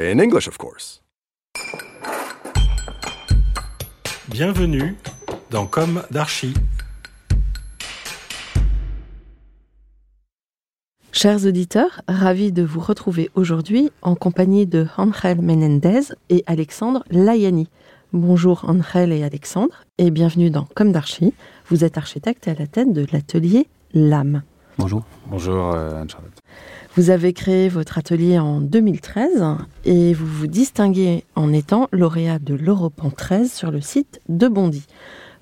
In English, of course. Bienvenue dans Comme d'Archi. Chers auditeurs, ravi de vous retrouver aujourd'hui en compagnie de Angel Menendez et Alexandre Layani. Bonjour Angel et Alexandre et bienvenue dans Comme d'Archi. Vous êtes architecte à la tête de l'atelier LAM. Bonjour. Bonjour euh, Anne-Charlotte. Vous avez créé votre atelier en 2013 et vous vous distinguez en étant lauréat de l'Europan 13 sur le site de Bondy.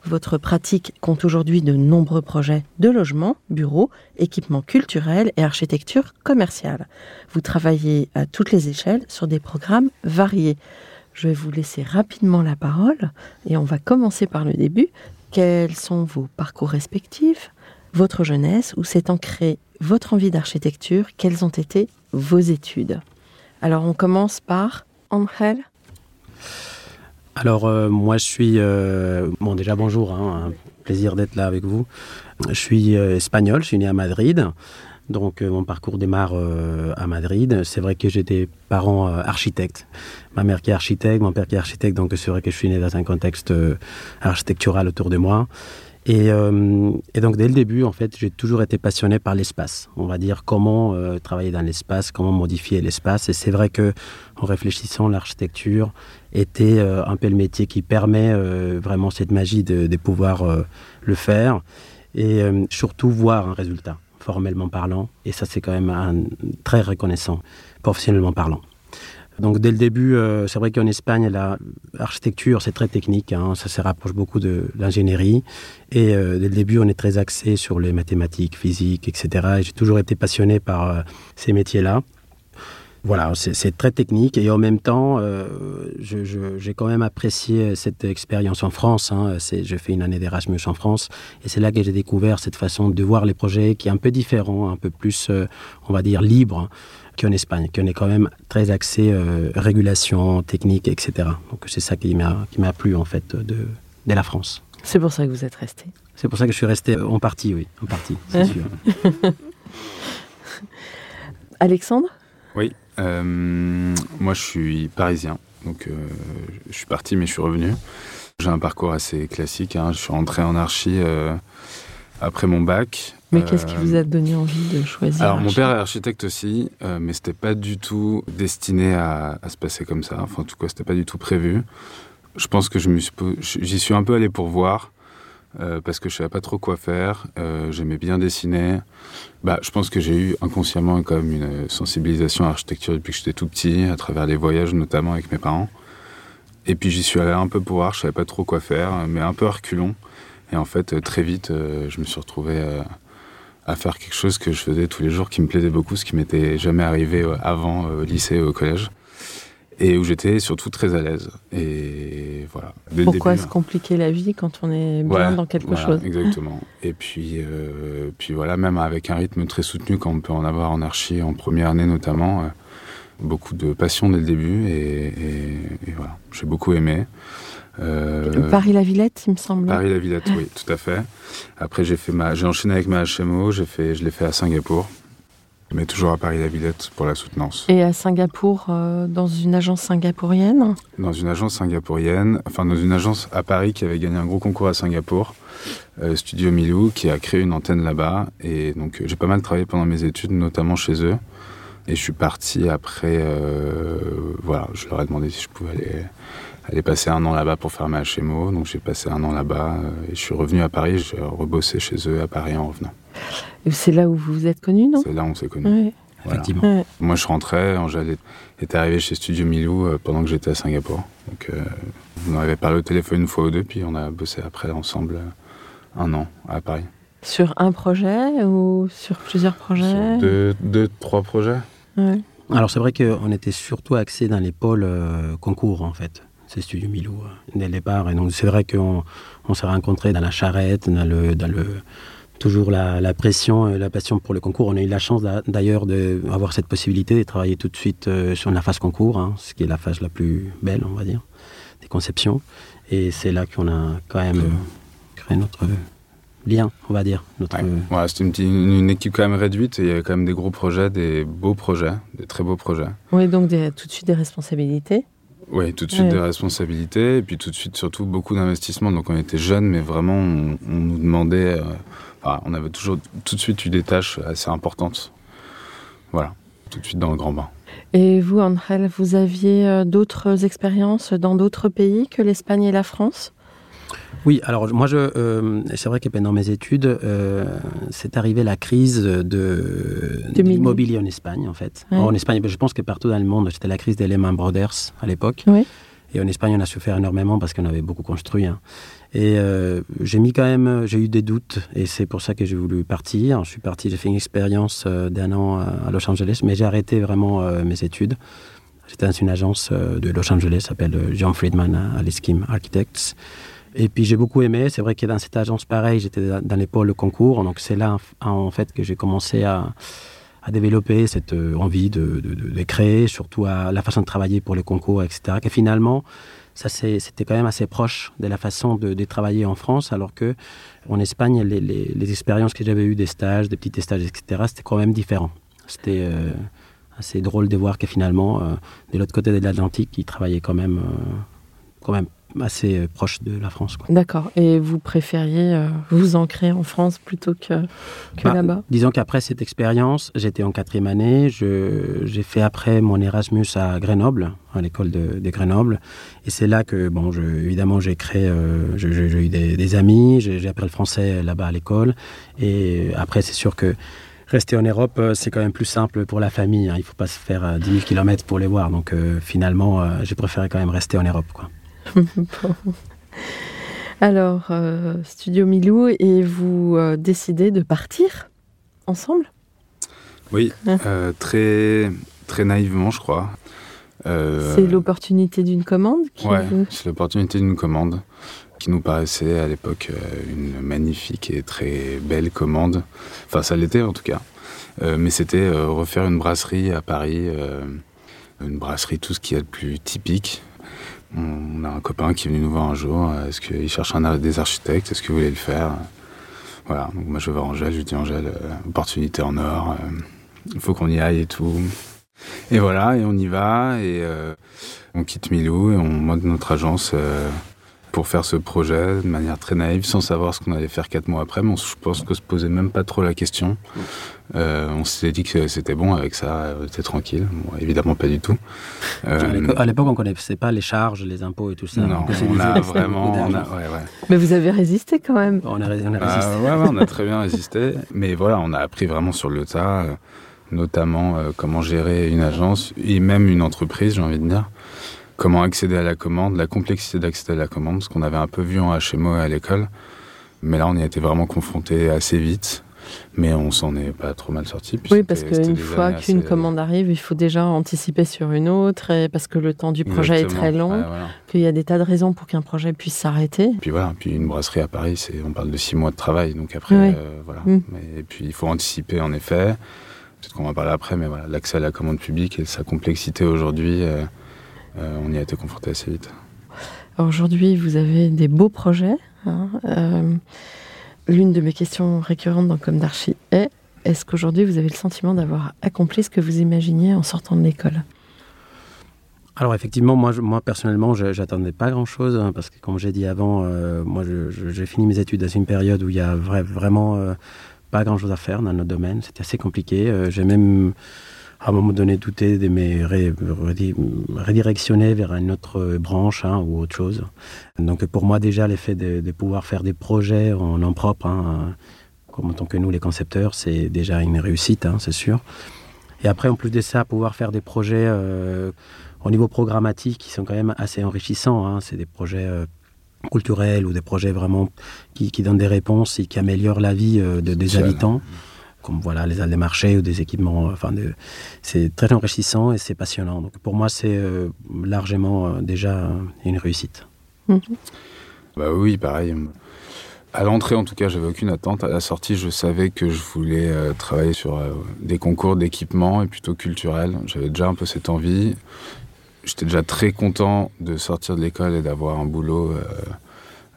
Votre pratique compte aujourd'hui de nombreux projets de logement, bureaux, équipements culturels et architecture commerciale. Vous travaillez à toutes les échelles sur des programmes variés. Je vais vous laisser rapidement la parole et on va commencer par le début. Quels sont vos parcours respectifs, votre jeunesse, où s'est ancrée votre envie d'architecture, quelles ont été vos études? Alors on commence par Angel. Alors euh, moi je suis... euh, bon déjà bonjour, hein, un plaisir d'être là avec vous. Je suis euh, espagnol, je suis né à Madrid. Donc mon parcours démarre à Madrid. C'est vrai que j'ai des parents architectes. Ma mère qui est architecte, mon père qui est architecte. Donc c'est vrai que je suis né dans un contexte architectural autour de moi. Et, euh, et donc dès le début, en fait, j'ai toujours été passionné par l'espace. On va dire comment euh, travailler dans l'espace, comment modifier l'espace. Et c'est vrai que en réfléchissant, l'architecture était euh, un peu le métier qui permet vraiment cette magie de, pouvoir le faire et surtout voir un résultat formellement parlant. Et ça, c'est quand même très reconnaissant, professionnellement parlant. Donc dès le début, euh, c'est vrai qu'en Espagne, la- l'architecture, c'est très technique, hein, ça se rapproche beaucoup de l'ingénierie. Et euh, dès le début, on est très axé sur les mathématiques, physique, etc. Et j'ai toujours été passionné par euh, ces métiers-là. Voilà, c'est très technique et en même temps, euh, j'ai quand même apprécié cette expérience en France. Hein. J'ai fait une année d'Erasmus en France et c'est là que j'ai découvert cette façon de voir les projets qui est un peu différent, un peu plus, euh, on va dire, libre qu'en Espagne, qu'on est quand même très axé euh, régulation, technique, etc. Donc c'est ça qui m'a plu en fait de, de la France. C'est pour ça que vous êtes resté. C'est pour ça que je suis resté en partie, oui, en partie, c'est sûr. Alexandre? Oui, moi je suis parisien, donc euh, je suis parti mais je suis revenu. J'ai un parcours assez classique, hein. je suis rentré en archi euh, après mon bac. Mais qu'est-ce qui Euh, vous a donné envie de choisir Alors mon père est architecte aussi, euh, mais c'était pas du tout destiné à, à se passer comme ça. Enfin en tout cas c'était pas du tout prévu. Je pense que je me j'y suis un peu allé pour voir. Euh, parce que je savais pas trop quoi faire, euh, j'aimais bien dessiner. Bah, je pense que j'ai eu inconsciemment une sensibilisation à l'architecture depuis que j'étais tout petit, à travers les voyages notamment avec mes parents. Et puis j'y suis allé un peu pour voir, je savais pas trop quoi faire, mais un peu à reculons. Et en fait, très vite, euh, je me suis retrouvé à faire quelque chose que je faisais tous les jours qui me plaisait beaucoup, ce qui m'était jamais arrivé avant au lycée, au collège. Et où j'étais surtout très à l'aise. Et voilà. Dès Pourquoi début, se compliquer la vie quand on est bien Ouais, dans quelque voilà, chose? Exactement. Et puis, euh, puis voilà, même avec un rythme très soutenu, comme on peut en avoir en archi en première année notamment, euh, beaucoup de passion dès le début et, et- et voilà, j'ai beaucoup aimé. Euh, Paris-la-Villette, il me semble. Paris la Villette, oui, tout à fait. Après, j'ai fait ma, j'ai enchaîné avec ma HMO, j'ai fait, je l'ai fait à Singapour. Mais toujours à Paris la Villette pour la soutenance. Et à Singapour, euh, dans une agence singapourienne Dans une agence singapourienne, enfin dans une agence à Paris qui avait gagné un gros concours à Singapour, euh, Studio Milou, qui a créé une antenne là-bas. Et donc euh, j'ai pas mal travaillé pendant mes études, notamment chez eux. Et je suis parti après, euh, voilà, je leur ai demandé si je pouvais aller, aller passer un an là-bas pour faire ma HMO. Donc j'ai passé un an là-bas et je suis revenu à Paris, j'ai rebossé chez eux à Paris en revenant. C'est là où vous vous êtes connus, non? C'est là où on s'est connus. Ouais. Voilà. Effectivement. Ouais. Moi, je rentrais, Angèle est- était arrivée chez Studio Milou euh, pendant que j'étais à Singapour. Donc, euh, on avait parlé au téléphone une fois ou deux, puis on a bossé après ensemble euh, un an à Paris. Sur un projet ou sur plusieurs projets? Sur deux, deux, trois projets. Ouais. Alors c'est vrai qu'on était surtout axé dans les pôles concours en fait. C'est Studio Milou dès le départ. Et donc c'est vrai qu'on on s'est rencontrés dans la charrette, dans le, dans le toujours la, la pression et la passion pour le concours. On a eu la chance d'a- d'ailleurs d'avoir cette possibilité de travailler tout de suite euh, sur la phase concours, hein, ce qui est la phase la plus belle, on va dire, des conceptions. Et c'est là qu'on a quand même euh, créé notre lien, on va dire. Notre, Ouais. C'était une, petite- une- une équipe quand même réduite et il y avait quand même des gros projets, des beaux projets, des très beaux projets. Oui, donc des- tout de suite des responsabilités. Oui, tout de suite Ouais. des responsabilités et puis tout de suite surtout beaucoup d'investissements. Donc on était jeunes, mais vraiment on, on nous demandait, euh, enfin, on avait toujours tout de suite eu des tâches assez importantes. Voilà, tout de suite dans le grand bain. Et vous, Angel, vous aviez euh, d'autres expériences dans d'autres pays que l'Espagne et la France? Oui, alors moi, je, euh, c'est vrai que pendant mes études, euh, c'est arrivé la crise de, de 2000. l'immobilier en Espagne, en fait. Ouais. En Espagne, je pense que partout dans le monde, c'était la crise des Lehman Brothers à l'époque. Oui. Et en Espagne, on a souffert énormément parce qu'on avait beaucoup construit. hein. Et euh, j'ai mis quand même, j'ai eu des doutes, et c'est pour ça que j'ai voulu partir. Je suis parti, j'ai fait une expérience euh, d'un an à Los Angeles, mais j'ai arrêté vraiment mes études. J'étais dans une agence de Los Angeles, s'appelle John Friedman à Aliskim Architects. Et puis j'ai beaucoup aimé. C'est vrai que dans cette agence, pareil, j'étais dans- les pôles concours. Donc c'est là, en fait, que j'ai commencé à, développer cette euh, envie de, créer, surtout la façon de travailler pour les concours, etc. Que finalement, ça c'était quand même assez proche de la façon de, travailler en France, alors que Espagne, les, expériences que j'avais eues des stages, des petits stages, etc., c'était quand même différent. C'était euh, assez drôle de voir que finalement, euh, de l'autre côté de l'Atlantique, ils travaillaient quand même, quand même assez euh, proche de la France. D'accord. Et vous préfériez euh, vous ancrer en France plutôt que, que Bah, là-bas? Disons qu'après cette expérience, j'étais en quatrième année. J'ai fait après mon Erasmus à Grenoble, à l'école de, de Grenoble. Et c'est là que, bon, je, évidemment, j'ai créé, euh, j'ai eu des, des amis, j'ai appris le français là-bas à l'école. Et après, c'est sûr que rester en Europe, c'est quand même plus simple pour la famille. hein. Il ne faut pas se faire euh, 10 000 km pour les voir. Donc euh, finalement, euh, j'ai préféré quand même rester en Europe. Quoi. Bon. Alors, euh, Studio Milou, et vous euh, décidez de partir ensemble? Oui, euh, très, très naïvement, je crois. C'est l'opportunité d'une commande qui Ouais, c'est l'opportunité d'une commande qui nous paraissait à l'époque une magnifique et très belle commande. Enfin, ça l'était en tout cas. Mais c'était refaire une brasserie à Paris, une brasserie, tout ce qui est le plus typique. On a un copain qui est venu nous voir un jour. euh, Est-ce qu'il cherche un, des architectes Est-ce que vous voulez le faire Voilà. Donc moi je vais voir Angèle. Je lui dis Angèle, euh, opportunité en or. euh, Il faut qu'on y aille et tout. Et voilà, et on y va. Et euh, on quitte Milou et on monte notre agence euh, pour faire ce projet de manière très naïve, sans savoir ce qu'on allait faire quatre mois après. Mais on, je pense qu'on se posait même pas trop la question. Euh, on s'était dit que c'était bon avec ça, on était tranquille. Bon, évidemment pas du tout. Euh, À l'époque- on ne connaissait pas les charges, les impôts et tout ça. non, on a vraiment, beaucoup on a, d'argent. ouais, ouais. Mais vous avez résisté quand même. On a, on a résisté. ouais, ouais, on a très bien résisté. Mais voilà, on a appris vraiment sur le tas, euh, notamment euh, comment gérer une agence et même une entreprise, j'ai envie de dire. Comment accéder à la commande, la complexité d'accéder à la commande, ce qu'on avait un peu vu en HMO à l'école. Mais là, on y a été vraiment confronté assez vite. Mais on s'en est pas trop mal sorti. Oui, parce qu'une fois qu'une assez- commande arrive, il faut déjà anticiper sur une autre, et parce que le temps du projet Exactement. est très long, Ouais, voilà. qu'il y a des tas de raisons pour qu'un projet puisse s'arrêter. Puis voilà, puis une brasserie à Paris, c'est, on parle de six mois de travail, donc après, euh, voilà. Mm. Mais, et puis il faut anticiper en effet. Peut-être qu'on va parler après, mais voilà, l'accès à la commande publique et sa complexité aujourd'hui, euh, on y a été confronté assez vite. Alors, Aujourd'hui, vous avez des beaux projets. hein. Euh, L'une de mes questions récurrentes dans Comme d'Archie est est-ce qu'aujourd'hui vous avez le sentiment d'avoir accompli ce que vous imaginiez en sortant de l'école? Alors effectivement, moi, je- moi personnellement, je- j'attendais pas grand-chose hein, parce que comme j'ai dit avant, euh, moi j'ai fini mes études dans une période où il y a vra- vraiment euh, pas grand-chose à faire dans notre domaine. C'était assez compliqué. Euh, j'ai même à un moment donné douté de redirectionner vers une autre branche hein, ou autre chose. Donc pour moi déjà l'effet de, de pouvoir faire des projets en nom propre, hein, comme en tant que nous les concepteurs, c'est déjà une réussite, hein, c'est sûr. Et après en plus de ça, pouvoir faire des projets euh, au niveau programmatique qui sont quand même assez enrichissants. hein. C'est des projets euh, culturels ou des projets vraiment qui, qui donnent des réponses et qui améliorent la vie euh, de- des habitants, comme voilà les salles des marchés ou des équipements. euh, Enfin, de- c'est très enrichissant et c'est passionnant. Donc pour moi, c'est euh, largement euh, déjà une réussite. Bah oui, pareil. À l'entrée, en tout cas, j'avais aucune attente. À la sortie, je savais que je voulais euh, travailler sur euh, des concours d'équipement et plutôt culturel. J'avais déjà un peu cette envie. J'étais déjà très content de sortir de l'école et d'avoir un boulot euh,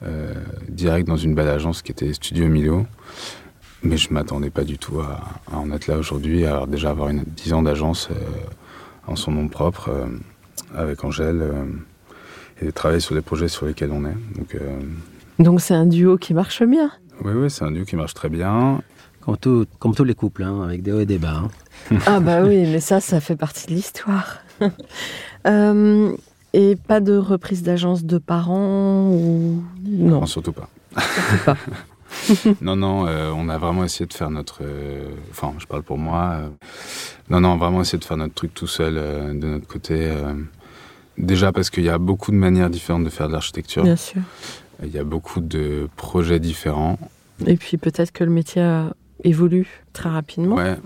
euh, direct dans une belle agence qui était Studio Emilio. Mais je m'attendais pas du tout à, à en être là aujourd'hui. Alors déjà avoir une 10 ans d'agence euh, en son nom propre euh, avec Angèle euh, et de travailler sur les projets sur lesquels on est. Donc euh, Donc c'est un duo qui marche bien. oui, oui, c'est un duo qui marche très bien. Comme, tout- comme tous les couples, hein, avec des hauts et des bas. hein. Ah bah oui, mais ça, ça fait partie de l'histoire. Euh, et pas de reprise d'agence de parents ou non Non, surtout pas. surtout pas. non, non, euh, on a vraiment essayé de faire notre. euh, Enfin, je parle pour moi. euh, non, non, vraiment essayé de faire notre truc tout seul de notre côté. déjà parce qu'il y a beaucoup de manières différentes de faire de l'architecture. Bien sûr. Il y a beaucoup de projets différents. Et puis peut-être que le métier a évolue très rapidement. Ouais.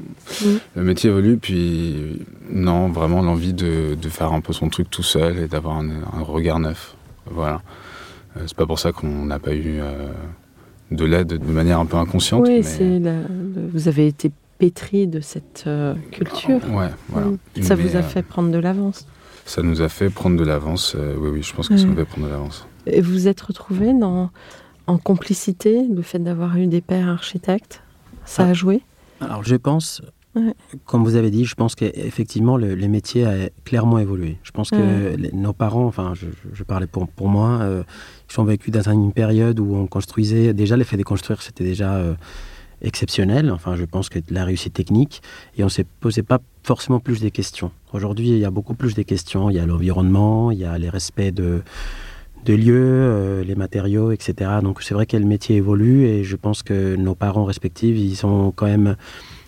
Le métier évolue, puis non, vraiment l'envie de, de faire un peu son truc tout seul et d'avoir un, un regard neuf. Voilà. Euh, c'est pas pour ça qu'on n'a pas eu euh, de l'aide de manière un peu inconsciente. Oui, mais- c'est la- le- vous avez été pétri de cette euh, culture. Ouais, voilà. Mm. Ça Mais, vous a euh, fait prendre de l'avance. Ça nous a fait prendre de l'avance. euh, oui, oui, je pense que ça nous fait prendre de l'avance. Et vous êtes retrouvé dans, en complicité, le fait d'avoir eu des pères architectes? Ça Ah. a joué? Alors je pense, Ouais. comme vous avez dit, je pense qu'effectivement le, les métiers a clairement évolué. Je pense que Ouais. les- nos parents, enfin je, parlais pour, pour moi, euh, ils ont vécu dans une période où on construisait, déjà l'effet de construire c'était déjà euh, exceptionnel, enfin je pense que la réussite technique, et on ne se posait pas forcément plus des questions. Aujourd'hui il y a beaucoup plus des questions, il y a l'environnement, il y a les respects de de lieux, euh, les matériaux, etc. Donc c'est vrai que le métier évolue et je pense que nos parents respectifs, ils ont quand même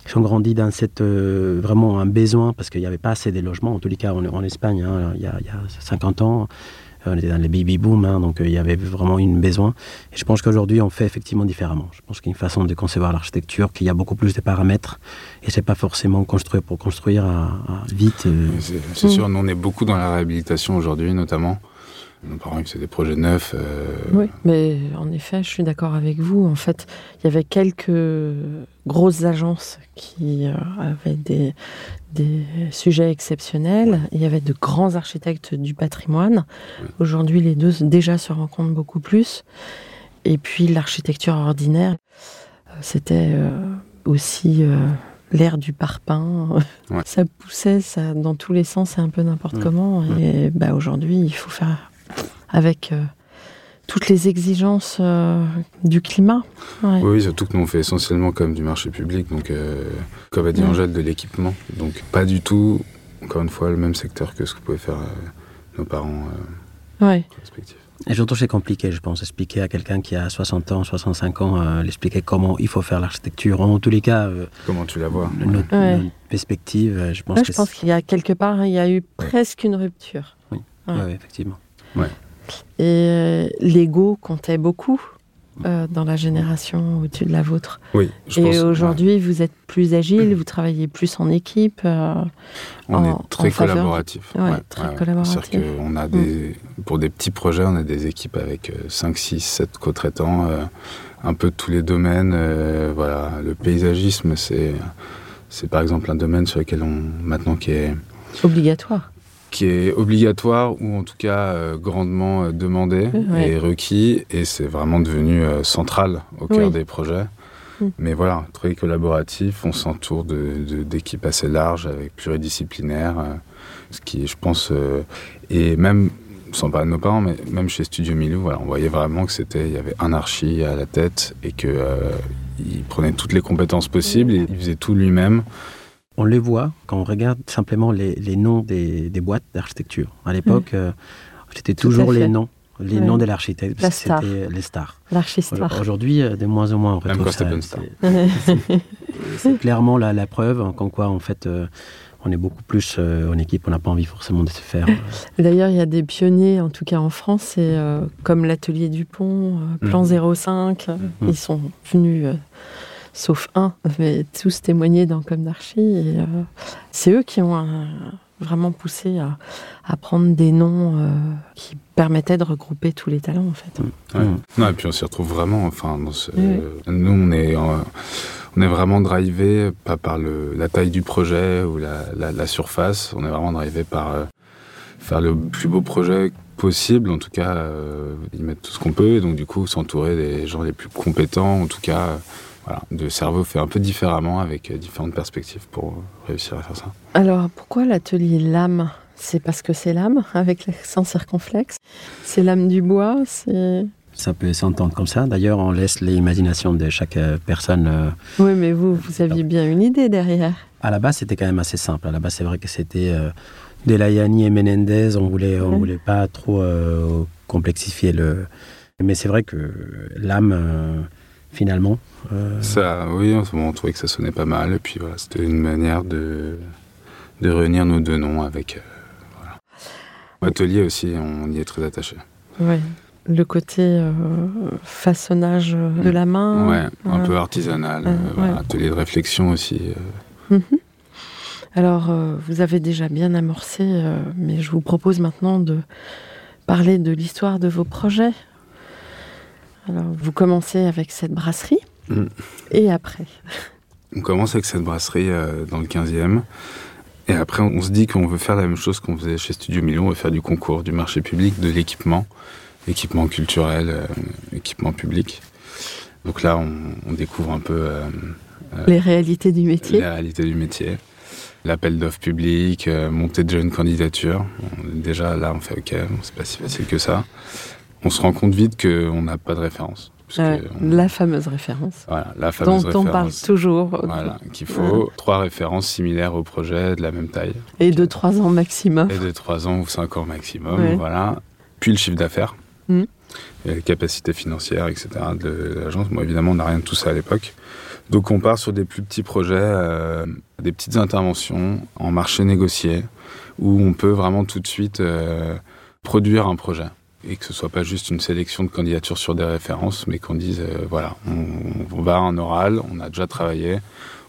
ils ont grandi dans cette euh, vraiment un besoin parce qu'il n'y avait pas assez de logements. En tous les cas, en, Espagne, hein, il, y a, il y a 50 ans, euh, on était dans les baby boom, hein, donc euh, il y avait vraiment une besoin. Et je pense qu'aujourd'hui, on fait effectivement différemment. Je pense qu'il y a une façon de concevoir l'architecture, qu'il y a beaucoup plus de paramètres et c'est pas forcément construire pour construire vite. C'est sûr, nous on est beaucoup dans la réhabilitation aujourd'hui, notamment. Nos parents, c'est des projets neufs. euh, Oui, mais en effet, je suis d'accord avec vous. En fait, il y avait quelques grosses agences qui euh, avaient des, des sujets exceptionnels. Il y avait de grands architectes du patrimoine. Aujourd'hui, les deux déjà se rencontrent beaucoup plus. Et puis, l'architecture ordinaire, euh, c'était euh, aussi l'ère du parpaing. Ouais. Ça poussait ça, dans tous les sens et un peu n'importe Mm. comment. Et bah, aujourd'hui, il faut faire avec euh, toutes les exigences euh, du climat. Ouais. Oui, surtout que nous on fait essentiellement comme du marché public, donc euh, comme a dit Ouais. Angèle, de l'équipement. Donc pas du tout, encore une fois, le même secteur que ce que pouvaient faire euh, nos parents euh, Ouais. respectifs. Et surtout, c'est compliqué, je pense, expliquer à quelqu'un qui a 60 ans, 65 ans, euh, l'expliquer comment il faut faire l'architecture. En tous les cas, euh, Comment tu la vois notre, perspective, je pense je pense qu'il y a quelque part, il y a eu presque une rupture. Oui. Ouais. c'est- ouais. Et euh, l'ego comptait beaucoup euh, dans la génération au-dessus de la vôtre. Oui, je pense. Et ouais. aujourd'hui, vous êtes plus agile, vous travaillez plus en équipe. euh, On en- est très collaboratif. Ouais, très collaboratif. Mm. A des, pour des petits projets, on a des équipes avec 5, 6, 7 co-traitants, euh, un peu de tous les domaines. voilà, le paysagisme, c'est, c'est par exemple un domaine sur lequel on, maintenant qui est, obligatoire. Qui est obligatoire ou en tout cas euh, grandement euh, demandé Ouais. et requis et c'est vraiment devenu euh, central au cœur Oui. des projets. Mm. Mais voilà, très collaboratif, on s'entoure de- de- d'équipes assez larges, avec pluridisciplinaires, ce qui, je pense, et même, sans parler de nos parents, mais même chez Studio Milou, voilà, on voyait vraiment que c'était, il y avait un archi à la tête et que euh, il prenait toutes les compétences possibles, et il faisait tout lui-même. On les voit quand on regarde simplement les, les noms des, des boîtes d'architecture. À l'époque, euh, c'était toujours les noms, les noms de l'architecte. La star. C'était les stars. L'archistar. Aujourd'hui, euh, de moins en moins, on retrouve ça. star. C'est- C'est clairement la, la preuve, hein, comme quoi, en fait, euh, on est beaucoup plus euh, en équipe. On n'a pas envie forcément de se faire. euh, D'ailleurs, il y a des pionniers, en tout cas en France, euh, comme l'atelier Dupont, euh, Plan 05. euh, Mm. Ils sont venus, euh, sauf un, mais tous témoigner dans Comme d'Archi. et, euh, c'est eux qui ont euh, vraiment poussé à, à prendre des noms euh, qui permettaient de regrouper tous les talents, en fait. Ouais. Non, et puis on s'y retrouve vraiment. Enfin, dans ce- Oui. Nous, on est, on est vraiment drivé, pas par le, la taille du projet ou la, la- la surface. On est vraiment drivé par euh, faire le plus beau projet possible. En tout cas, euh, y mettre tout ce qu'on peut. Et donc, du coup, s'entourer des gens les plus compétents. En tout cas, voilà, de cerveau fait un peu différemment avec euh, différentes perspectives pour euh, réussir à faire ça. Alors, pourquoi l'atelier lame? C'est parce que c'est l'âme, avec l'accent circonflexe? C'est l'âme du bois, c'est... Ça peut s'entendre comme ça. D'ailleurs, on laisse l'imagination de chaque euh, personne. euh, Oui, mais vous, vous aviez bien une idée derrière. À la base, c'était quand même assez simple. À la base, c'est vrai que c'était euh, Delayani et Menendez. On voulait, on Ouais. voulait pas trop euh, complexifier le. Mais c'est vrai que l'âme, euh, finalement. euh, Ça, oui, en ce moment, on trouvait que ça sonnait pas mal. Et puis voilà, c'était une manière de, de réunir nos deux noms avec. euh, voilà. Atelier aussi, on y est très attaché. Oui. Le côté euh, façonnage de la main. Ouais, un peu artisanal. Ouais, euh, voilà, ouais. Atelier de réflexion aussi. euh. Mhm. Alors, euh, vous avez déjà bien amorcé, euh, mais je vous propose maintenant de parler de l'histoire de vos projets. Alors, vous commencez avec cette brasserie, Mm. et après On commence avec cette brasserie euh, dans le 15e. Et après, on se dit qu'on veut faire la même chose qu'on faisait chez Studio Million. On veut faire du concours, du marché public, de l'équipement. Équipement culturel, euh, équipement public. Donc là, on, on découvre un peu euh, les réalités du métier. la réalité du métier. L'appel d'offres public, euh, montée de jeunes candidatures. On- déjà, là, on fait OK, c'est pas si facile que ça. On se rend compte vite qu'on n'a pas de référence. Euh, on- la fameuse référence voilà, la dont fameuse on parle toujours, Voilà, qu'il faut trois références similaires au projet de la même taille. et de trois ans maximum. Et de 3 ans ou 5 ans maximum, Ouais. voilà. Puis le chiffre d'affaires, Mm. et les capacités financières, etc. de l'agence. Bon, évidemment, on n'a rien de tout ça à l'époque. Donc on part sur des plus petits projets, euh, des petites interventions en marché négocié, où on peut vraiment tout de suite euh, produire un projet. Et que ce soit pas juste une sélection de candidatures sur des références, mais qu'on dise, euh, voilà, on, on va un oral, on a déjà travaillé,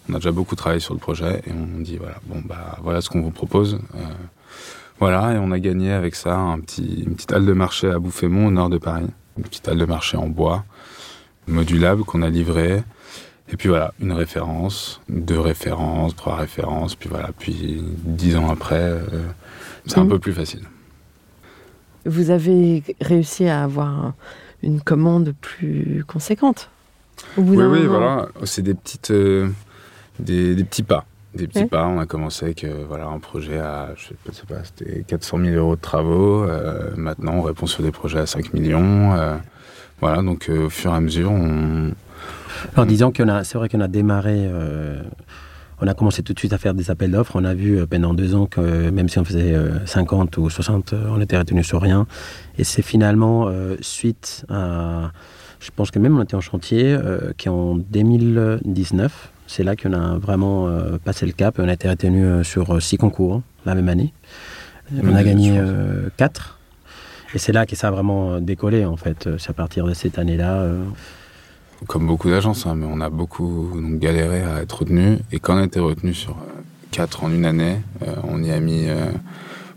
on a déjà beaucoup travaillé sur le projet, et on dit, voilà, bon, bah, voilà ce qu'on vous propose. Euh, voilà, et on a gagné avec ça un petit, une petite halle de marché à Bouffémont, au nord de Paris. Une petite halle de marché en bois, modulable, qu'on a livrée. Et puis voilà, une référence, deux références, trois références, puis voilà, puis dix ans après, euh, c'est un Mhm. peu plus facile. Vous avez réussi à avoir un- une commande plus conséquente. Au bout Oui, oui, moment. voilà, c'est des petites, euh, des, des petits pas. Des petits Ouais. pas. On a commencé avec euh, voilà, un projet à, je sais pas, c'était 400 000 euros de travaux. Euh, maintenant, on répond sur des projets à 5 millions. euh, voilà, donc euh, au fur et à mesure, on, En disant qu'on a, c'est vrai qu'on a démarré, euh, on a commencé tout de suite à faire des appels d'offres. On a vu euh, pendant deux ans que euh, même si on faisait euh, 50 ou 60, euh, on était retenu sur rien. Et c'est finalement euh, suite à, je pense que même on était en chantier, euh, qu'en 2019, c'est là qu'on a vraiment euh, passé le cap. On a été retenu euh, sur euh, six concours la même année. On a gagné euh, quatre. Et c'est là que ça a vraiment euh, décollé en fait. C'est à partir de cette année-là. Euh, comme beaucoup d'agences, hein, mais on a beaucoup donc, galéré à être retenu. Et quand on a été retenu sur euh, quatre en une année, euh, on y a mis euh,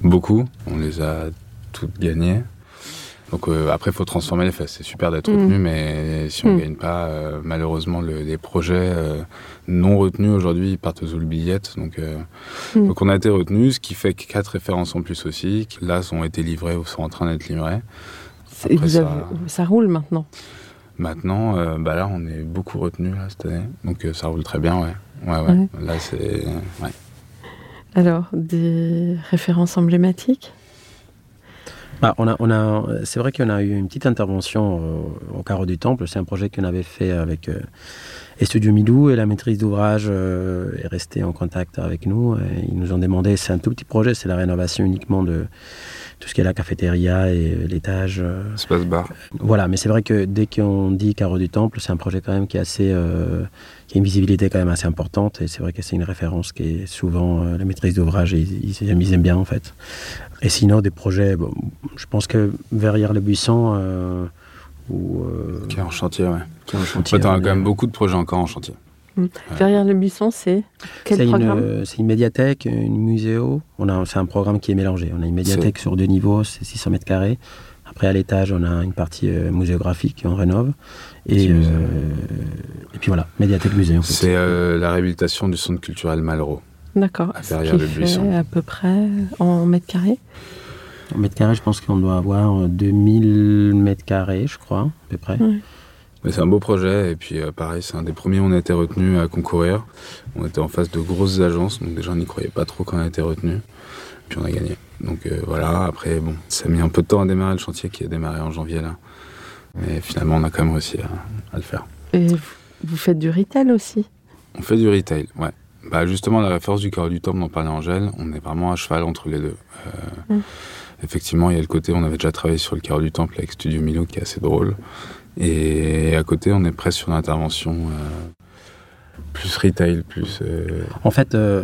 beaucoup. On les a toutes gagnées. Donc euh, après, il faut transformer les faits. C'est super d'être Mm. retenu, mais si on ne Mm. gagne pas, euh, malheureusement, le- les projets euh, non retenus aujourd'hui ils partent aux oubliettes. Donc, euh, Mm. donc on a été retenu, ce qui fait que quatre références en plus aussi, qui là ont été livrées ou sont en train d'être livrées. Après, ça roule maintenant. Maintenant, euh, bah là, on est beaucoup retenu là, cette année. Donc ça roule très bien, ouais. Ouais, ouais. Ouais. Là, c'est. Ouais. Alors, des références emblématiques? Bah, on a, on a, c'est vrai qu'on a eu une petite intervention euh, au Carreau du Temple. C'est un projet qu'on avait fait avec euh, Estudio Milou et la maîtrise d'ouvrage euh, est restée en contact avec nous. Et ils nous ont demandé, c'est un tout petit projet, c'est la rénovation uniquement de tout ce qui est la cafétéria et euh, l'étage. euh, Espace bar. voilà, mais c'est vrai que dès qu'on dit Carreau du Temple, c'est un projet quand même qui est assez, euh, qui a une visibilité quand même assez importante. Et c'est vrai que c'est une référence qui est souvent euh, la maîtrise d'ouvrage. Ils, ils, ils aiment bien en fait. Et sinon, des projets, bon, je pense que Verrières le Buisson euh, ou euh, Qui est en chantier, ouais. qui est en chantier. T'en as on quand est- même beaucoup de projets encore en chantier. Derrière le buisson, c'est quel C'est une, programme euh, c'est une médiathèque, une muséo. On a, c'est un programme qui est mélangé. On a une médiathèque sur deux niveaux, c'est 600 mètres carrés. Après, à l'étage, on a une partie euh, muséographique qu'on rénove. Et, euh, et puis voilà, médiathèque musée. En fait. C'est euh, la réhabilitation du centre culturel Malraux. D'accord. à qui le fait Buisson. à peu près en mètres carrés En mètres carrés, je pense qu'on doit avoir euh, 2000 mètres carrés, je crois, à peu près. Ouais. Mais c'est un beau projet et puis euh, pareil, c'est un des premiers où on a été retenu à concourir. On était en face de grosses agences, donc déjà on n'y croyait pas trop quand on a été retenu. Puis on a gagné. Donc euh, voilà, après bon, ça a mis un peu de temps à démarrer le chantier qui a démarré en janvier là. Mais finalement on a quand même réussi à, à le faire. Et vous- faites du retail aussi? On fait du retail, ouais. Bah justement, la référence du carreau du temple dont parlait Angèle, on est vraiment à cheval entre les deux. Euh, Mm. Effectivement, il y a le côté, on avait déjà travaillé sur le carreau du temple avec Studio Milo qui est assez drôle. Et à côté, on est presque sur l'intervention euh, plus retail, plus. euh, En fait, euh,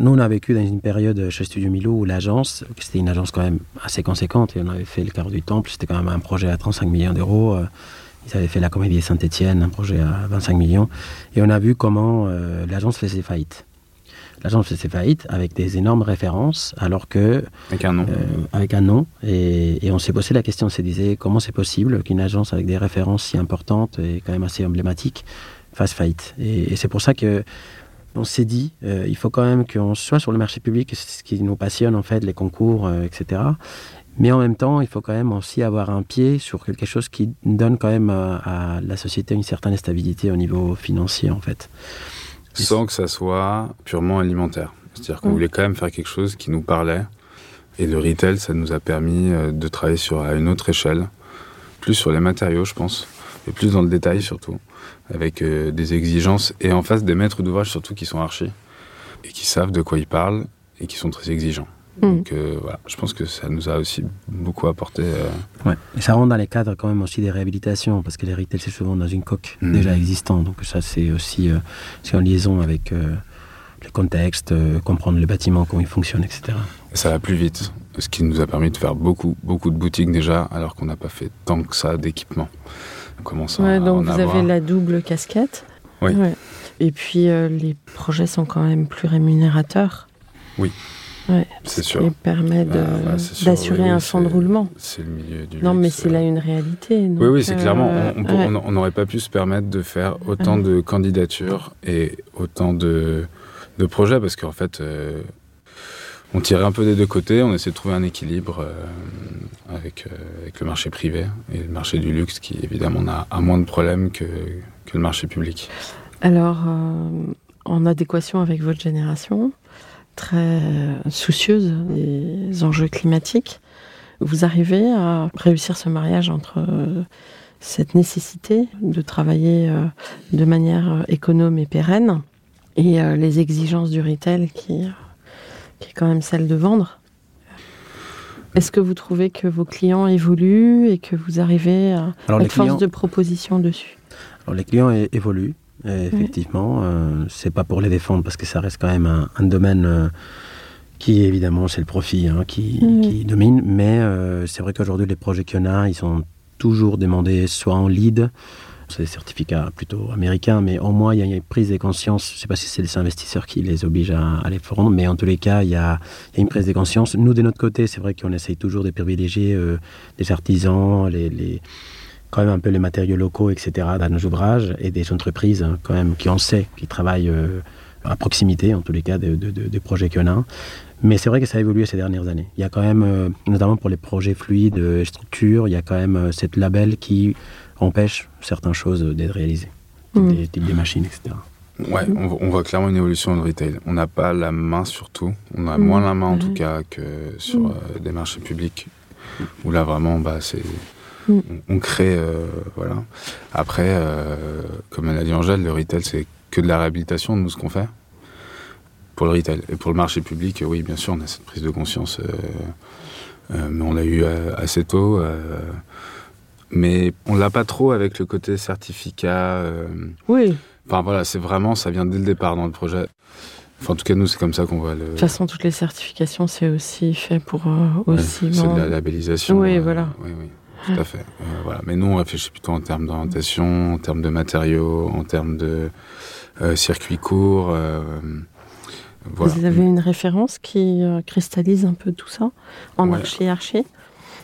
nous, on a vécu dans une période chez Studio Milo où l'agence, c'était une agence quand même assez conséquente, et on avait fait le Carreau du Temple, c'était quand même un projet à 35 millions d'euros. euh, Ils avaient fait la Comédie Saint-Etienne, un projet à 25 millions. Et on a vu comment euh, l'agence faisait faillite. L'agence faisait faillite avec des énormes références, alors que avec un nom. euh, avec un nom. Et, et on s'est posé la question, on s'est dit comment c'est possible qu'une agence avec des références si importantes et quand même assez emblématiques fasse faillite? Et, et c'est pour ça que on s'est dit, euh, il faut quand même qu'on soit sur le marché public, c'est ce qui nous passionne en fait, les concours, euh, etc. Mais en même temps, il faut quand même aussi avoir un pied sur quelque chose qui donne quand même à, à la société une certaine stabilité au niveau financier en fait. Sans que ça soit purement alimentaire. C'est-à-dire qu'on Mm. voulait quand même faire quelque chose qui nous parlait. Et le retail, ça nous a permis euh, de travailler sur à une autre échelle, plus sur les matériaux, je pense, et plus dans le détail surtout, avec euh, des exigences et en face des maîtres d'ouvrage surtout qui sont archis et qui savent de quoi ils parlent et qui sont très exigeants. Mm. Donc euh, voilà, je pense que ça nous a aussi beaucoup apporté. euh, Ouais. Et ça rentre dans les cadres quand même aussi des réhabilitations, parce que les retail, c'est souvent dans une coque Mhm. déjà existante. Donc ça, c'est aussi euh, en liaison avec euh, le contexte, euh, comprendre le bâtiment, comment il fonctionne, etc. Et ça va plus vite, ce qui nous a permis de faire beaucoup, beaucoup de boutiques déjà, alors qu'on n'a pas fait tant que ça d'équipement. On commence à Ouais, en donc vous avoir. avez la double casquette. Oui. Ouais. Et puis euh, les projets sont quand même plus rémunérateurs. Oui. Ouais. C'est Ce sûr. qui permet Bah, bah, d'assurer oui, un champ de roulement. C'est le milieu du Non, mais luxe, c'est là euh. une réalité. Oui, donc, oui, c'est clairement. euh, On- ouais. n'aurait pas pu se permettre de faire autant de candidatures et autant de, de projets parce qu'en fait, euh, on tirait un peu des deux côtés. On essayait de trouver un équilibre euh, avec, avec le marché privé et le marché du luxe qui, évidemment, a, a moins de problèmes que, que le marché public. Alors, en adéquation avec votre génération, très soucieuse des enjeux climatiques, vous arrivez à réussir ce mariage entre euh, cette nécessité de travailler euh, de manière euh, économe et pérenne et les exigences du retail qui, qui est quand même celle de vendre. Est-ce que vous trouvez que vos clients évoluent et que vous arrivez à Alors être force clients, de proposition dessus? Alors, les clients évoluent, euh, effectivement. Euh, c'est pas pour les défendre parce que ça reste quand même un, un domaine euh, qui, évidemment, c'est le profit hein, qui, Mhm. qui domine. Mais euh, c'est vrai qu'aujourd'hui, les projets qu'il y en a, ils sont toujours demandés soit en lead, c'est des certificats plutôt américains, mais au moins il y a une prise de conscience. Je ne sais pas si c'est les investisseurs qui les obligent à, à les prendre, mais en tous les cas, il y a, il y a une prise de conscience. Nous, de notre côté, c'est vrai qu'on essaye toujours de privilégier euh, les artisans, les, les- quand même un peu les matériaux locaux, etc., dans nos ouvrages, et des entreprises hein, quand même qui on sait, qui travaillent euh, à proximité, en tous les cas, de- de- de- des projets qu'il y en a. Mais c'est vrai que ça a évolué ces dernières années. Il y a quand même, euh, notamment pour les projets fluides et structures, il y a quand même euh, cette label qui empêche certaines choses d'être réalisées. Mm. Des types des machines, etc. Ouais, on, voit- on voit clairement une évolution dans le retail. On n'a pas la main sur tout. On a moins la main en tout Mhm. cas que sur euh, des marchés publics où là vraiment bah, c'est On, on crée euh, voilà. Après, euh, comme elle a dit Angèle, le retail c'est que de la réhabilitation de nous ce qu'on fait pour le retail et pour le marché public. Oui, bien sûr, on a cette prise de conscience, euh, euh, mais on l'a eu assez tôt. euh, mais on l'a pas trop avec le côté certificat. Oui, Enfin voilà, c'est vraiment, ça vient dès le départ dans le projet. Enfin, en tout cas, nous, c'est comme ça qu'on voit le. de toute façon, toutes les certifications, c'est aussi fait pour Ouais, aussi. c'est de la labellisation. Oui, voilà. Oui, oui, tout à fait. Euh, voilà. Mais nous, on réfléchit plutôt en termes d'orientation, en termes de matériaux, en termes de euh, circuits courts. euh, voilà. Vous avez une référence qui cristallise un peu tout ça en Ouais. archi-archi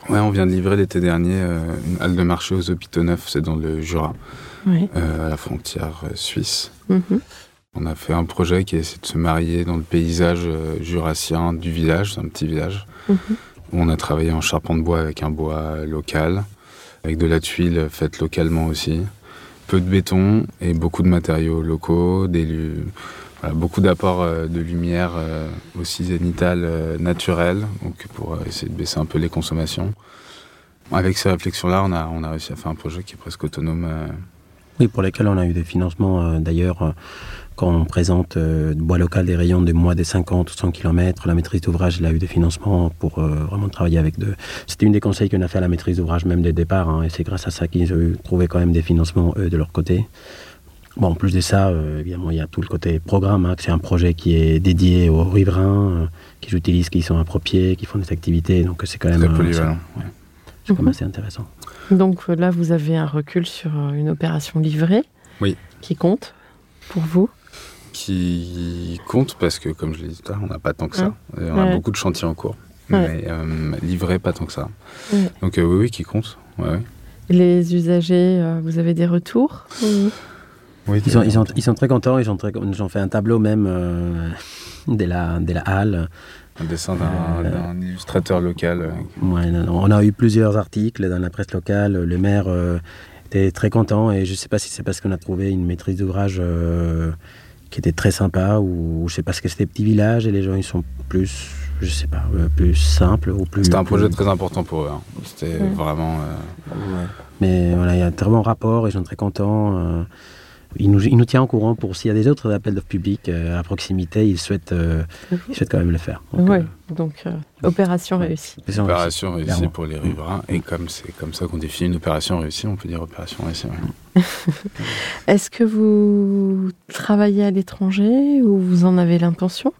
Ouais, on vient de livrer l'été dernier une halle de marché aux hôpitaux neufs, c'est dans le Jura, à la frontière suisse. Mhm. On a fait un projet qui essaie de se marier dans le paysage jurassien du village, c'est un petit village. Mhm. On a travaillé en charpent de bois avec un bois local, avec de la tuile faite localement aussi, peu de béton et beaucoup de matériaux locaux, beaucoup d'apports euh, de lumière euh, aussi zénitale euh, naturelle, donc pour essayer de baisser un peu les consommations. Avec ces réflexions-là, on a, on a réussi à faire un projet qui est presque autonome. Oui, pour lesquels on a eu des financements. D'ailleurs, quand on présente euh, bois local des rayons de moins des 50 ou 100 km, la maîtrise d'ouvrage, il a eu des financements pour euh, vraiment travailler avec deux. C'était une des conseils qu'on a fait à la maîtrise d'ouvrage même dès le départ. hein, et c'est grâce à ça qu'ils ont trouvé quand même des financements, eux, de leur côté. Bon, en plus de ça, euh, évidemment, il y a tout le côté programme. hein, c'est un projet qui est dédié aux riverains, euh, qu'ils utilisent, qui sont appropriés, qui font des activités. Donc c'est quand même, très polyvalent. ouais. c'est quand même Mhm. assez intéressant. Donc là, vous avez un recul sur une opération livrée Oui. qui compte pour vous? Qui compte parce que, comme je l'ai dit tout à l'heure, on n'a pas tant que ça. Et on a Ouais. beaucoup de chantiers en cours, Ouais. mais euh, livré pas tant que ça. Ouais. Donc euh, oui, oui, qui compte. Ouais, ouais. Les usagers, euh, vous avez des retours? Oui. Oui, Ils sont, ils, sont, ils sont très contents, ils ont, très, ils ont fait un tableau même euh, de, la, de la halle. Un dessin d'un Euh, illustrateur local. Ouais, non, non. On a eu plusieurs articles dans la presse locale. Le maire euh, était très content et je ne sais pas si c'est parce qu'on a trouvé une maîtrise d'ouvrage euh, qui était très sympa ou je sais pas parce que c'était petit village et les gens ils sont plus, je sais pas, euh, plus simples ou plus. C'était un plus- projet très important pour eux. hein. C'était Ouais. vraiment. euh, Ouais. Mais voilà, il y a un très bon rapport, ils sont très contents. euh, il, nous, il nous tient au courant pour s'il y a des autres appels d'offres publics euh, à proximité, ils souhaitent, euh, ils souhaitent quand même le faire. Donc, Oui, euh, donc euh, opération réussie. opération réussie clairement. pour les riverains. Et comme c'est comme ça qu'on définit une opération réussie, on peut dire opération réussie. ouais. Est-ce que vous travaillez à l'étranger ou vous en avez l'intention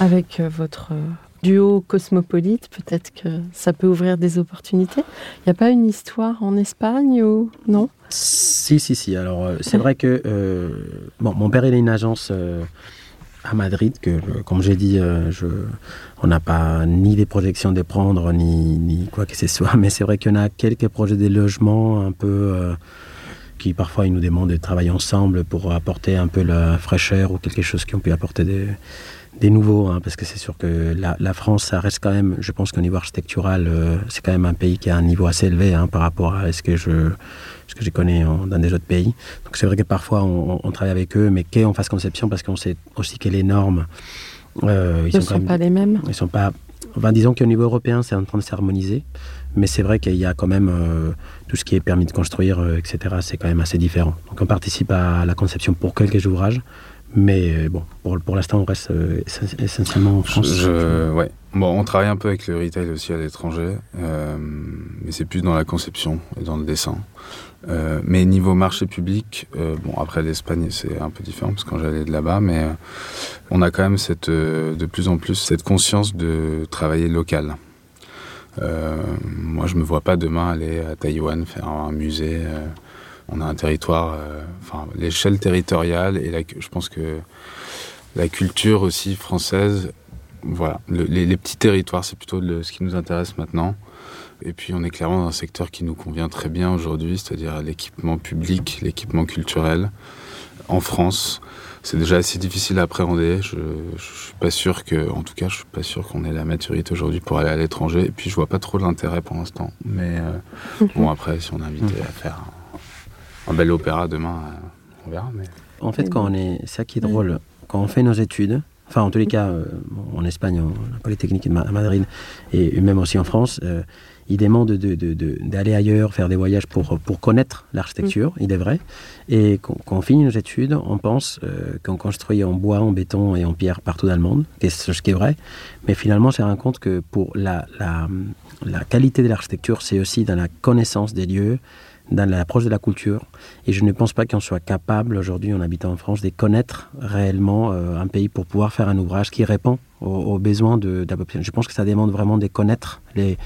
Avec votre euh, duo cosmopolite, peut-être que ça peut ouvrir des opportunités. Il n'y a pas une histoire en Espagne ou non? Si, si, si. Alors, euh, c'est vrai que euh, bon, mon père, il a une agence euh, à Madrid que, comme j'ai dit, on n'a pas ni des projections de prendre, ni, quoi que ce soit. Mais c'est vrai qu'on a quelques projets de logement un peu qui, parfois, ils nous demandent de travailler ensemble pour apporter un peu la fraîcheur ou quelque chose qui ont pu apporter des, des nouveaux. hein, parce que c'est sûr que la, la France, ça reste quand même, je pense qu'au niveau architectural, euh, c'est quand même un pays qui a un niveau assez élevé hein, par rapport à ce que je ce que je connais en- dans des autres pays. Donc c'est vrai que parfois on, on travaille avec eux, mais qu'on fasse conception? Parce qu'on sait aussi que les normes, euh, ils Ne sont quand sont même, pas les mêmes ils sont pas. Enfin, disons qu'au niveau européen, c'est en train de s'harmoniser, mais c'est vrai qu'il y a quand même euh, tout ce qui est permis de construire, etc. C'est quand même assez différent. Donc on participe à la conception pour quelques ouvrages, mais euh, bon, pour, l'instant, on reste euh, essen- essentiellement en France. Ouais. Bon, on travaille un peu avec le retail aussi à l'étranger, euh, mais c'est plus dans la conception et dans le dessin. Mais niveau marché public, bon après l'Espagne c'est un peu différent parce que quand j'allais de là-bas, mais on a quand même cette, de plus en plus cette conscience de travailler local. Moi je me vois pas demain aller à Taïwan faire un musée. On a un territoire, euh, enfin l'échelle territoriale et la, je pense que la culture aussi française voilà, le- les, les petits territoires, c'est plutôt le- ce qui nous intéresse maintenant. Et puis on est clairement dans un secteur qui nous convient très bien aujourd'hui, c'est-à-dire l'équipement public, l'équipement culturel en France. c'est déjà assez difficile à appréhender. Je, je suis pas sûr que, en tout cas, je suis pas sûr qu'on ait la maturité aujourd'hui pour aller à l'étranger. Et puis, je vois pas trop l'intérêt pour l'instant. Mais euh, bon, après, si on est invité à faire un, bel opéra demain, euh, on verra. Mais... En fait, quand on est, c'est ça qui est drôle, quand on fait nos études, enfin en tous les cas, euh, en Espagne, en, la Polytechnique à Madrid, et même aussi en France, euh, ils demandent de- de- de- d'aller ailleurs, faire des voyages pour, pour connaître l'architecture, il est vrai. Et quand, quand on finit nos études, on pense euh, qu'on construit en bois, en béton et en pierre partout dans le monde, ce qui est vrai. Mais finalement, on se rend compte que pour la, la, la qualité de l'architecture, c'est aussi dans la connaissance des lieux, dans l'approche de la culture. Et je ne pense pas qu'on soit capable aujourd'hui, en habitant en France, de connaître réellement euh, un pays pour pouvoir faire un ouvrage qui répond aux, aux besoins de, de la population. Je pense que ça demande vraiment de connaître les,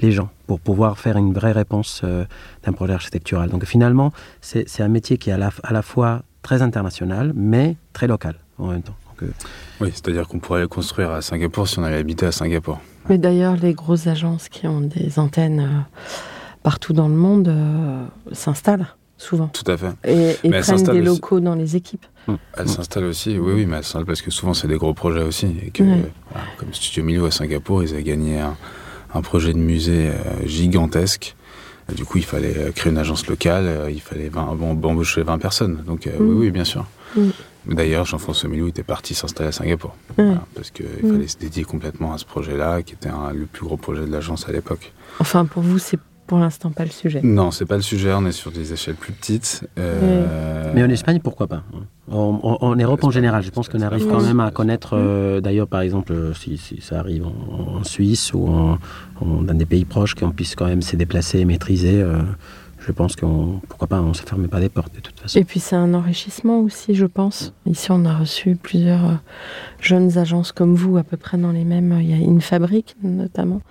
les gens pour pouvoir faire une vraie réponse euh, d'un projet architectural. Donc finalement, c'est c'est un métier qui est à la, à la fois très international, mais très local en même temps. Donc, euh, Oui, c'est-à-dire qu'on pourrait le construire à Singapour si on allait habiter à Singapour. Mais d'ailleurs, les grosses agences qui ont des antennes euh, partout dans le monde euh, s'installent souvent Tout à fait. et, elles prennent s'installent des aussi. locaux dans les équipes. Elle s'installe aussi, oui, oui, mais elle s'installe parce que souvent c'est des gros projets aussi. Et que, Ouais. voilà, comme Studio Milo à Singapour, ils avaient gagné un, un projet de musée euh, gigantesque. Et du coup, il fallait euh, créer une agence locale, euh, il fallait 20, bon, embaucher 20 personnes. Donc, euh, Mm. oui, oui, bien sûr. Mais D'ailleurs, Jean-François Milou était parti s'installer à Singapour. Ouais. Voilà, parce qu'il fallait se dédier complètement à ce projet-là, qui était un- le plus gros projet de l'agence à l'époque. Enfin, pour vous, c'est pour l'instant pas le sujet. Non, c'est pas le sujet, on est sur des échelles plus petites. Euh, Mais en Espagne, pourquoi pas hein. en, en- en Europe en général, je pense qu'on arrive quand même à connaître, euh, d'ailleurs par exemple, euh, si, si ça arrive en, en Suisse ou en, en- dans des pays proches, qu'on puisse quand même se déplacer et maîtriser, euh, je pense qu'on, pourquoi pas, on ne se ferme pas des portes de toute façon. Et puis c'est un enrichissement aussi, je pense. Ici, on a reçu plusieurs jeunes agences comme vous, à peu près dans les mêmes. Il y a une fabrique notamment.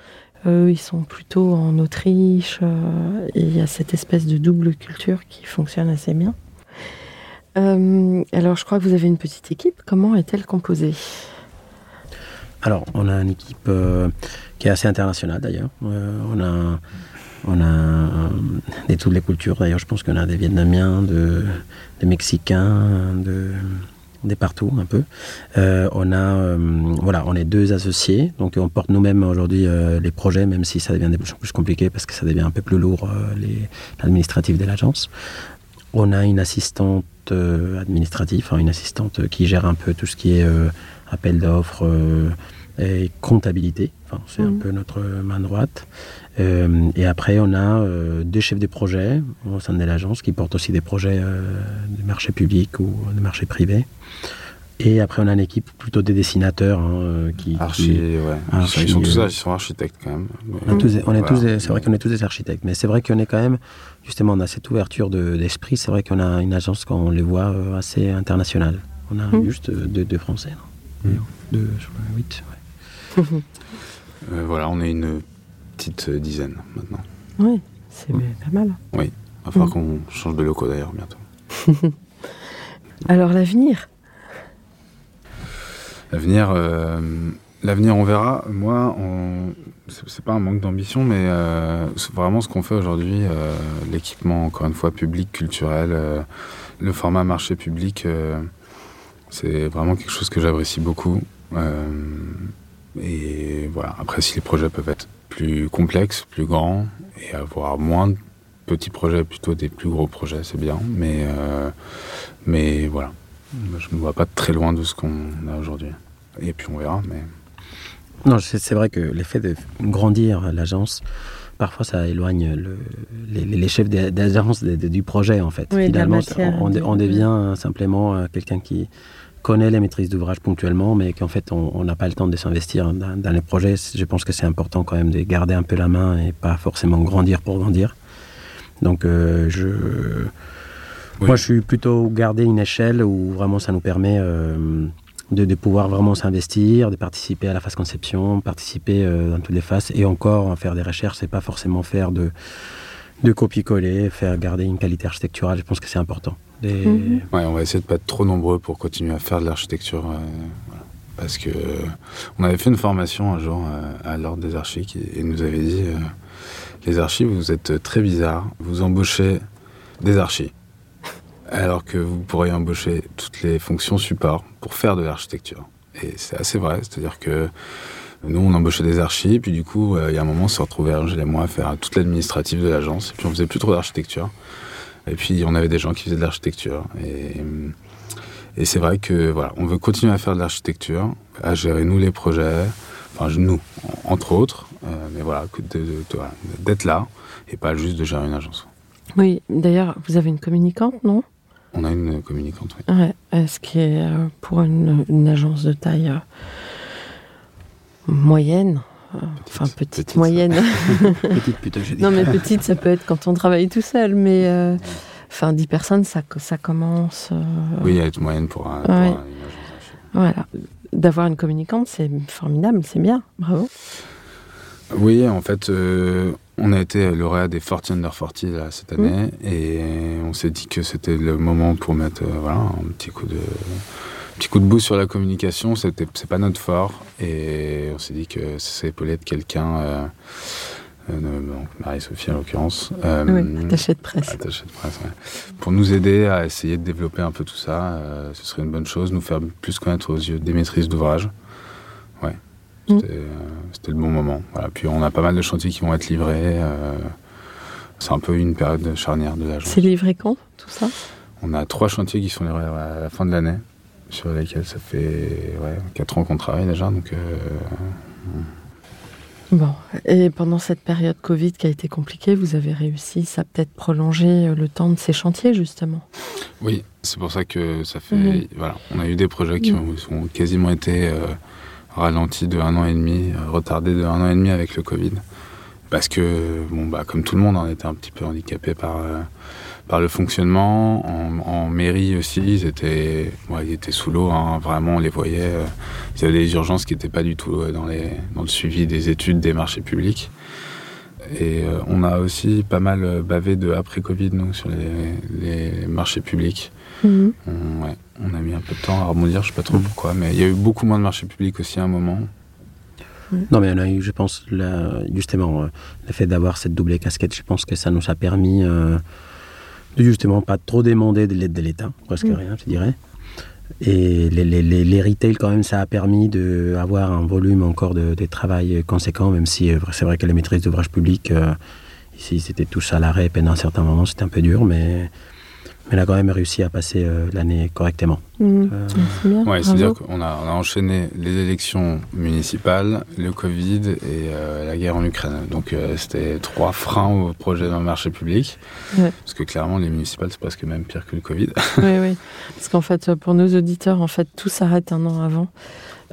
Eux, ils sont plutôt en Autriche. euh, et il y a cette espèce de double culture qui fonctionne assez bien. Euh, alors, je crois que vous avez une petite équipe. Comment est-elle composée? Alors, on a une équipe euh, qui est assez internationale d'ailleurs. On a, on a toutes les cultures. D'ailleurs, je pense qu'on a des Vietnamiens, de, des Mexicains, de, des partout un peu. Euh, on a, euh, voilà, on est deux associés, donc on porte nous-mêmes aujourd'hui euh, les projets, même si ça devient de plus compliqué parce que ça devient un peu plus lourd les- l'administratif de l'agence. On a une assistante administrative, une assistante qui gère un peu tout ce qui est appel d'offres et comptabilité. Enfin, c'est un Mhm. peu notre main droite. Euh, et après, on a euh, deux chefs de projet au sein de l'agence qui portent aussi des projets euh, de marché public ou de marché privé. Et après, on a une équipe plutôt des dessinateurs hein, euh, qui, Archi, qui- ouais. Archi, ils sont tous là, ils sont architectes quand même. Mais- on est tous, on est Voilà. tous des- c'est vrai qu'on est tous des architectes, mais c'est vrai qu'on est quand même, justement, on a cette ouverture de- d'esprit. c'est vrai qu'on a une agence qu'on les voit euh, assez internationale. On a Mm. juste deux, deux Français, non? Mm. Deux sur huit, ouais. Euh, voilà, on est une petite euh, dizaine maintenant. Oui, c'est pas mal. Il va falloir Mm. qu'on change de locaux d'ailleurs bientôt. Alors, l'avenir? L'avenir, euh, l'avenir, on verra. Moi, on... c'est pas un manque d'ambition, mais euh, vraiment ce qu'on fait aujourd'hui, euh, l'équipement, encore une fois, public, culturel, le format marché public, c'est vraiment quelque chose que j'apprécie beaucoup. Et voilà. Après, si les projets peuvent être plus complexes, plus grands, et avoir moins de petits projets, plutôt des plus gros projets, c'est bien. Mais, euh, mais voilà. Je ne me vois pas très loin de ce qu'on a aujourd'hui. Et puis on verra, mais Non, c'est vrai que l'effet de grandir l'agence, parfois ça éloigne le- les, les chefs d'agence du projet en fait. Oui, de la Finalement, matière, on, du- on devient simplement euh, quelqu'un qui connaît les maîtrises d'ouvrage ponctuellement, mais qu'en fait on n'a pas le temps de s'investir dans, dans les projets. Je pense que c'est important quand même de garder un peu la main et pas forcément grandir pour grandir. Donc euh, je, Oui. moi je suis plutôt garder une échelle où vraiment ça nous permet euh, de, de pouvoir vraiment s'investir, de participer à la phase conception, participer euh, dans toutes les phases et encore faire des recherches, c'est pas forcément faire de, de copier-coller, faire garder une qualité architecturale, je pense que c'est important. Mhm. ouais, on va essayer de pas être trop nombreux pour continuer à faire de l'architecture. euh, voilà. Parce que euh, on avait fait une formation un jour euh, à l'ordre des archis qui et nous avait dit euh, les archis, vous êtes très bizarres, vous embauchez des archis. alors que vous pourriez embaucher toutes les fonctions support pour faire de l'architecture. Et c'est assez vrai, c'est-à-dire que nous, on embauchait des archis, puis du coup, euh, il y a un moment, on s'est retrouvés, Angèle et moi, à faire toute l'administrative de l'agence, et puis on faisait plus trop d'architecture. Et puis, on avait des gens qui faisaient de l'architecture. Et, et c'est vrai que, voilà, on veut continuer à faire de l'architecture, à gérer, nous, les projets, enfin, nous, entre autres, euh, mais voilà, d'être là, et pas juste de gérer une agence. Oui, d'ailleurs, vous avez une communicante, non? On a une communicante, oui. Ouais, ce qui est euh, pour une, une agence de taille euh, moyenne, euh, enfin petite, petite, ça. moyenne. Petite plutôt, je non, mais petite, ça peut être quand on travaille tout seul, mais euh, enfin 10 personnes, ça, ça commence. euh, Oui, elle est moyenne pour, un, pour un-. Voilà. D'avoir une communicante, c'est formidable, c'est bien, bravo. Oui, en fait, euh, on a été lauréat des 40 Under 40 là, cette Mm. année et on s'est dit que c'était le moment pour mettre euh, voilà, un petit coup de petit coup de boost sur la communication. C'était c'est pas notre fort et on s'est dit que c'est épaulé de quelqu'un, euh, euh, Marie-Sophie en l'occurrence, euh, oui, attaché de presse. attachée de presse, ouais. pour nous aider à essayer de développer un peu tout ça. ce serait une bonne chose, nous faire plus connaître aux yeux des maîtrises d'ouvrage. Ouais, Mm. c'était le bon moment. Voilà. Puis on a pas mal de chantiers qui vont être livrés. c'est un peu une période charnière de l'agence. C'est livré quand, tout ça? On a trois chantiers qui sont livrés à la fin de l'année, sur lesquels ça fait ouais, 4 ans qu'on travaille déjà. Donc, euh, Bon, et pendant cette période Covid qui a été compliquée, vous avez réussi, ça a peut-être prolongé euh, le temps de ces chantiers, justement? oui, c'est pour ça que ça fait. Mhm. Voilà, on a eu des projets qui ont, ont quasiment été euh, ralentis de un an et demi, euh, retardés de un an et demi avec le Covid. Parce que, bon, bah, comme tout le monde, on était un petit peu handicapé par, euh, par le fonctionnement. En, en mairie aussi, ils étaient, ouais, ils étaient sous l'eau, hein, vraiment, on les voyait. euh, ils avaient des urgences qui n'étaient pas du tout euh, dans, les, dans le suivi des études des marchés publics. Et euh, on a aussi pas mal euh, bavé de après-Covid, nous, sur les, les marchés publics. Mhm. On, ouais, on a mis un peu de temps à rebondir, je sais pas trop pourquoi, mais il y a eu beaucoup moins de marchés publics aussi à un moment. Non, mais on a eu, je pense, là, justement, euh, le fait d'avoir cette double casquette, je pense que ça nous a permis euh, de justement pas trop demander de l'aide de l'État, presque Mm. rien, je dirais. Et les, les, les, les retail, quand même, ça a permis d'avoir un volume encore de, de travail conséquent, même si euh, c'est vrai que les maîtrises d'ouvrage public, euh, ici, c'était tous à l'arrêt pendant un certain moment, c'était un peu dur, mais, mais on a quand même réussi à passer euh, l'année correctement. Mhm. Euh, Ouais, c'est-à-dire qu'on a, on a enchaîné les élections municipales, le Covid et euh, la guerre en Ukraine. Donc euh, c'était trois freins au projet d'un marché public. Ouais. Parce que clairement, les municipales, c'est presque même pire que le Covid. Oui, oui. Parce qu'en fait, pour nos auditeurs, en fait, tout s'arrête un an avant.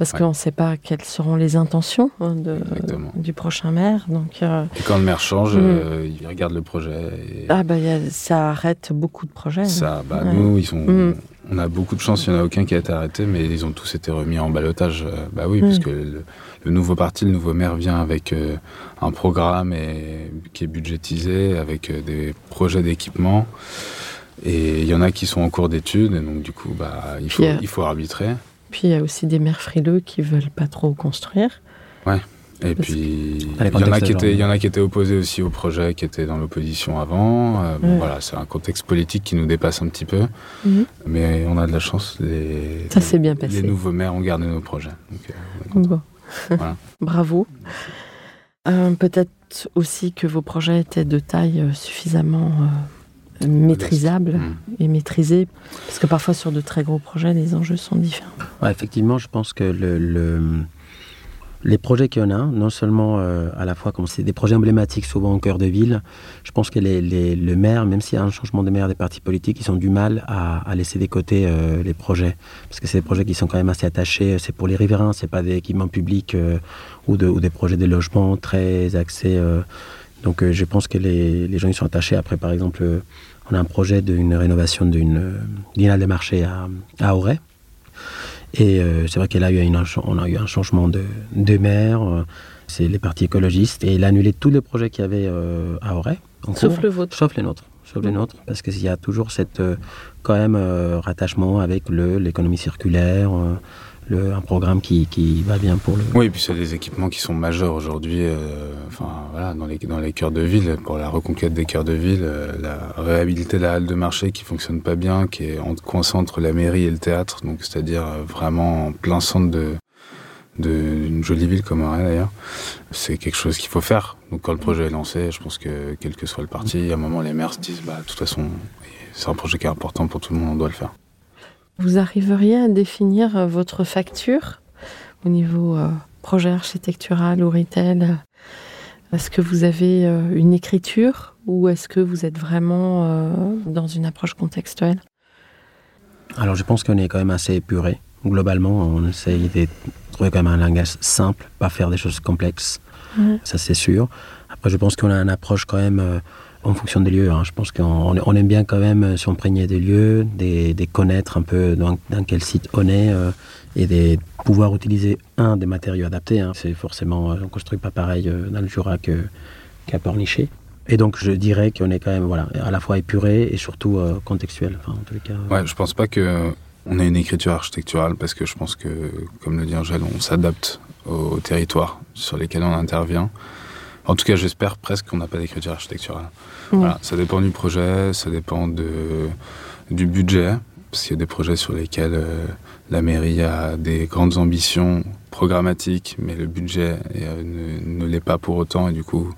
Parce Ouais. qu'on ne sait pas quelles seront les intentions hein, de, du prochain maire. Donc, euh, Et quand le maire change, Mm. euh, il regarde le projet. Et ah, bah, a- ça arrête beaucoup de projets. ça, bah, Ouais. nous, ils sont, Mm. on a beaucoup de chance, il n'y en a aucun qui a été arrêté, mais ils ont tous été remis en balotage. Euh, Bah oui, Mm. puisque le, le nouveau parti, le nouveau maire vient avec euh, un programme et, qui est budgétisé, avec des projets d'équipement. Et il y en a qui sont en cours d'études, et donc du coup, bah, il, faut, il faut arbitrer. Puis, il y a aussi des maires frileux qui veulent pas trop construire. Et parce puis, il y, en a qui étaient, genre. il y en a qui étaient opposés aussi au projet, qui étaient dans l'opposition avant. Euh, bon, Ouais. voilà, c'est un contexte politique qui nous dépasse un petit peu. Mhm. Mais on a de la chance. Les, Ça s'est bien passé. Les nouveaux maires ont gardé nos projets. Donc, euh. Bon. Voilà. Bravo. Euh, Peut-être aussi que vos projets étaient de taille euh, suffisamment euh, maîtrisable Mm. et maîtrisée. Parce que parfois, sur de très gros projets, les enjeux sont différents. Ouais, effectivement, je pense que le, le- les projets qu'il y en a, non seulement euh, à la fois comme c'est des projets emblématiques souvent au cœur de ville, je pense que les, les- le maire, même s'il y a un changement de maire des partis politiques, ils ont du mal à, à laisser de côté euh, les projets. Parce que c'est des projets qui sont quand même assez attachés. C'est pour les riverains, c'est pas des équipements publics euh, ou, de- ou des projets de logement très axés. Donc euh, je pense que les, les gens ils sont attachés. Après, par exemple, euh, on a un projet d'une rénovation d'une euh, halle des marchés à, à Auray. Et c'est vrai qu'elle a eu une, on a eu un changement de, de maire. c'est les partis écologistes. Et il a annulé tous les projets qu'il y avait à Auray. Sauf cours, le vôtre. Sauf les nôtres. Sauf les nôtres. Parce qu'il y a toujours cette, quand même, euh, rattachement avec le- l'économie circulaire, euh, un programme qui, qui va bien pour le. Oui, et puis c'est des équipements qui sont majeurs aujourd'hui. euh, Enfin, voilà, dans, les, dans les cœurs de ville, pour la reconquête des cœurs de ville, euh, la réhabilité de la halle de marché qui fonctionne pas bien, qui est en, coincée entre la mairie et le théâtre, donc c'est-à-dire euh, vraiment en plein centre de d'une jolie ville comme Auray d'ailleurs, c'est quelque chose qu'il faut faire. Donc quand le projet est lancé, je pense que quel que soit le parti, à un moment les maires se disent bah de toute façon c'est un projet qui est important pour tout le monde, on doit le faire. Vous arriveriez à définir euh, votre facture au niveau euh, projet architectural ou retail? Est-ce que vous avez euh, une écriture ou est-ce que vous êtes vraiment dans une approche contextuelle? Alors je pense qu'on est quand même assez épuré. Globalement, on essaye de trouver quand même un langage simple, pas faire des choses complexes. Ça c'est sûr. Après, je pense qu'on a une approche quand même en fonction des lieux. hein. Je pense qu'on on aime bien quand même euh, s'imprégner des lieux, des, connaître un peu dans, quel site on est euh, et de pouvoir utiliser un des matériaux adaptés. hein. C'est forcément, euh, on construit pas pareil dans le Jura que- qu'à Pornichet. Et donc je dirais qu'on est quand même voilà, à la fois épuré et surtout contextuel. Enfin, en cas, Ouais, je pense pas que on ait une écriture architecturale parce que je pense que, comme le dit Angèle, on s'adapte aux territoires sur lesquels on intervient. En tout cas, j'espère presque qu'on n'a pas d'écriture architecturale. Voilà, ça dépend du projet, ça dépend de, du budget, parce qu'il y a des projets sur lesquels euh, la mairie a des grandes ambitions programmatiques, mais le budget euh, ne, ne l'est pas pour autant, et du coup,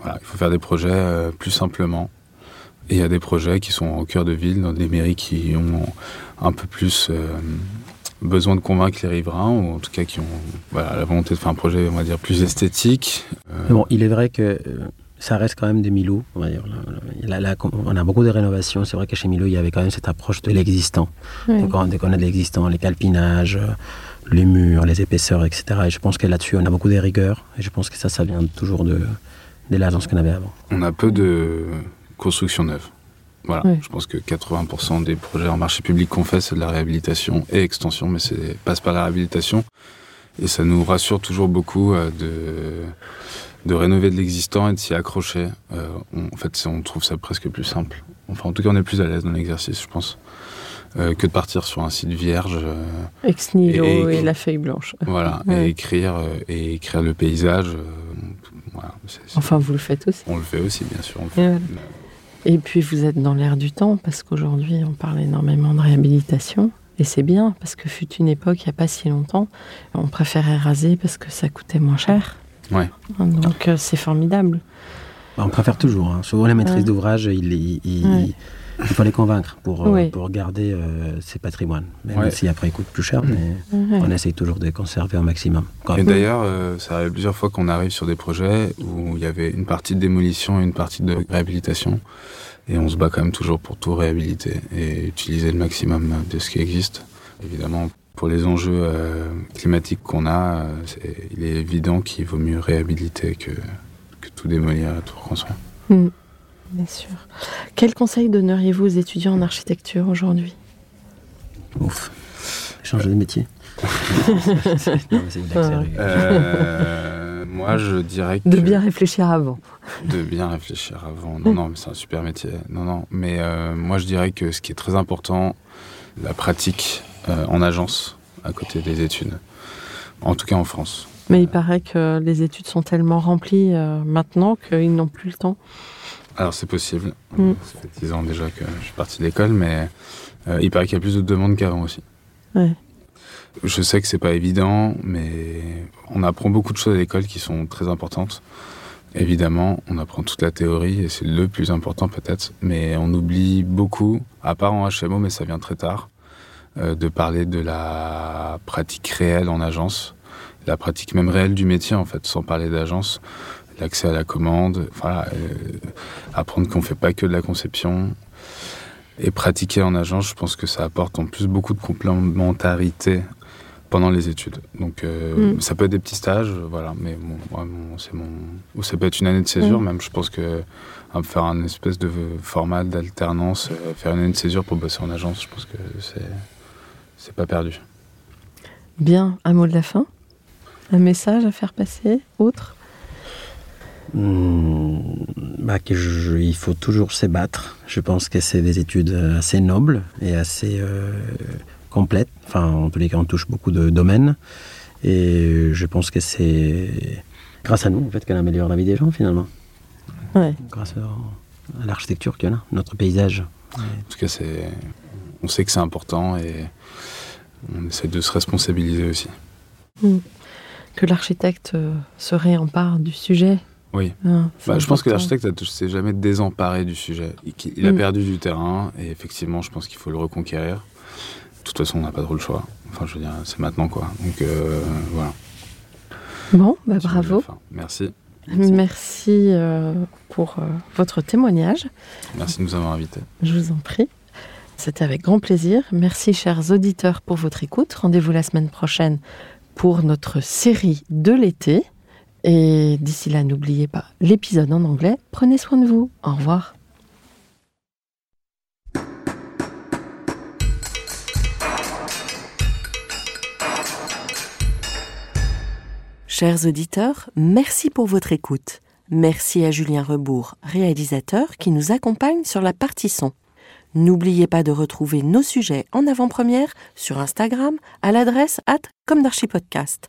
voilà, il faut faire des projets euh, plus simplement. Et il y a des projets qui sont au cœur de ville, dans des mairies qui ont un peu plus besoin de convaincre les riverains, ou en tout cas qui ont voilà, la volonté de faire un projet, on va dire, plus esthétique. Euh, bon, il est vrai que euh, ça reste quand même des Milou. On, va dire. Là, là, on a beaucoup de rénovations. C'est vrai que chez Milou, il y avait quand même cette approche de l'existant. Oui. Donc, on, dès qu'on a de l'existant, les calpinages, euh, les murs, les épaisseurs, etc. Et je pense que là-dessus, on a beaucoup de rigueur. Et je pense que ça, ça vient toujours de, de l'agence qu'on avait avant. On a peu de construction neuve. Voilà, je pense que 80% des projets en marché public qu'on fait, c'est de la réhabilitation et extension, mais c'est passe par la réhabilitation. Et ça nous rassure toujours beaucoup euh, de, de rénover de l'existant et de s'y accrocher. Euh, on- en fait, on trouve ça presque plus simple. Enfin, en tout cas, on est plus à l'aise dans l'exercice, je pense, euh, que de partir sur un site vierge. euh, Ex nihilo Et- et, la feuille blanche. voilà, Ouais. et écrire euh, et écrire le paysage. Enfin, vous le faites aussi. on le fait aussi, bien sûr. on le Et, fait. voilà. Et puis vous êtes dans l'air du temps parce qu'aujourd'hui on parle énormément de réhabilitation et c'est bien parce que fut une époque il n'y a pas si longtemps on préférait raser parce que ça coûtait moins cher. Ouais. Donc euh, c'est formidable. Bah, On préfère toujours. hein. Souvent, les maîtrises Ouais. d'ouvrage, il, il- il- Ouais. Il faut les convaincre pour, euh, Oui. pour garder euh, ces patrimoines. Même Ouais. si après, ils coûtent plus cher, mais Ouais. on essaye toujours de les conserver au maximum. Quand Et d'ailleurs, euh, ça arrive plusieurs fois qu'on arrive sur des projets où il y avait une partie de démolition et une partie de réhabilitation. Et on se bat quand même toujours pour tout réhabiliter et utiliser le maximum de ce qui existe. Évidemment, pour les enjeux euh, climatiques qu'on a, il est évident qu'il vaut mieux réhabiliter que, que tout démolir et tout reconstruire. Mm. Bien sûr. Quel conseil donneriez-vous aux étudiants en architecture aujourd'hui? Ouf. Changer de métier. Non. Euh, moi, je dirais que... De bien réfléchir avant. De bien réfléchir avant. Non, non, mais c'est un super métier. Non, non. Mais euh, moi, je dirais que ce qui est très important, la pratique euh, en agence à côté des études. En tout cas en France. Mais il paraît que les études sont tellement remplies euh, maintenant qu'ils n'ont plus le temps. Alors c'est possible. Mm. Ça fait 10 ans déjà que je suis parti de l'école, mais euh, il paraît qu'il y a plus de demandes qu'avant aussi. Ouais. Je sais que c'est pas évident, mais on apprend beaucoup de choses à l'école qui sont très importantes. Évidemment, on apprend toute la théorie et c'est le plus important peut-être, mais on oublie beaucoup, à part en HMO, mais ça vient très tard, euh, de parler de la pratique réelle en agence, la pratique même réelle du métier en fait, sans parler d'agence, l'accès à la commande, voilà, euh, apprendre qu'on fait pas que de la conception et pratiquer en agence, je pense que ça apporte en plus beaucoup de complémentarité pendant les études. Donc euh, Mm. ça peut être des petits stages, voilà, mais bon, c'est mon ou ça peut être une année de césure Mm. même. Je pense que euh, faire un espèce de format d'alternance, euh, faire une année de césure pour bosser en agence, je pense que c'est c'est pas perdu. Bien, un mot de la fin? Un message à faire passer Autre? Bah, que je- il faut toujours se battre. Je pense que c'est des études euh, assez nobles et assez euh, complètes. Enfin, en tous les cas, on touche beaucoup de domaines. Et je pense que c'est grâce à nous, en fait, qu'elle améliore la vie des gens, finalement. Ouais. Grâce à, à l'architecture qu'elle a, notre paysage. En tout cas, c'est, on sait que c'est important et on essaie de se responsabiliser aussi. Que l'architecte euh, se réempare du sujet. Oui. c'est Bah, je pense que l'architecte ne s'est jamais désemparé du sujet. Il, il a Mm. perdu du terrain et effectivement, je pense qu'il faut le reconquérir. De toute façon, on n'a pas trop le choix. Enfin, je veux dire, c'est maintenant quoi. Donc euh, voilà. Bon, bah, bravo. Merci. Merci euh, pour euh, votre témoignage. Merci de nous avoir invités. Je vous en prie. C'était avec grand plaisir. Merci, chers auditeurs, pour votre écoute. Rendez-vous la semaine prochaine pour notre série de l'été. Et d'ici là, n'oubliez pas l'épisode en anglais. Prenez soin de vous. Au revoir. Chers auditeurs, merci pour votre écoute. Merci à Julien Rebourg, réalisateur, qui nous accompagne sur la partie son. N'oubliez pas de retrouver nos sujets en avant-première sur Instagram à l'adresse at podcast.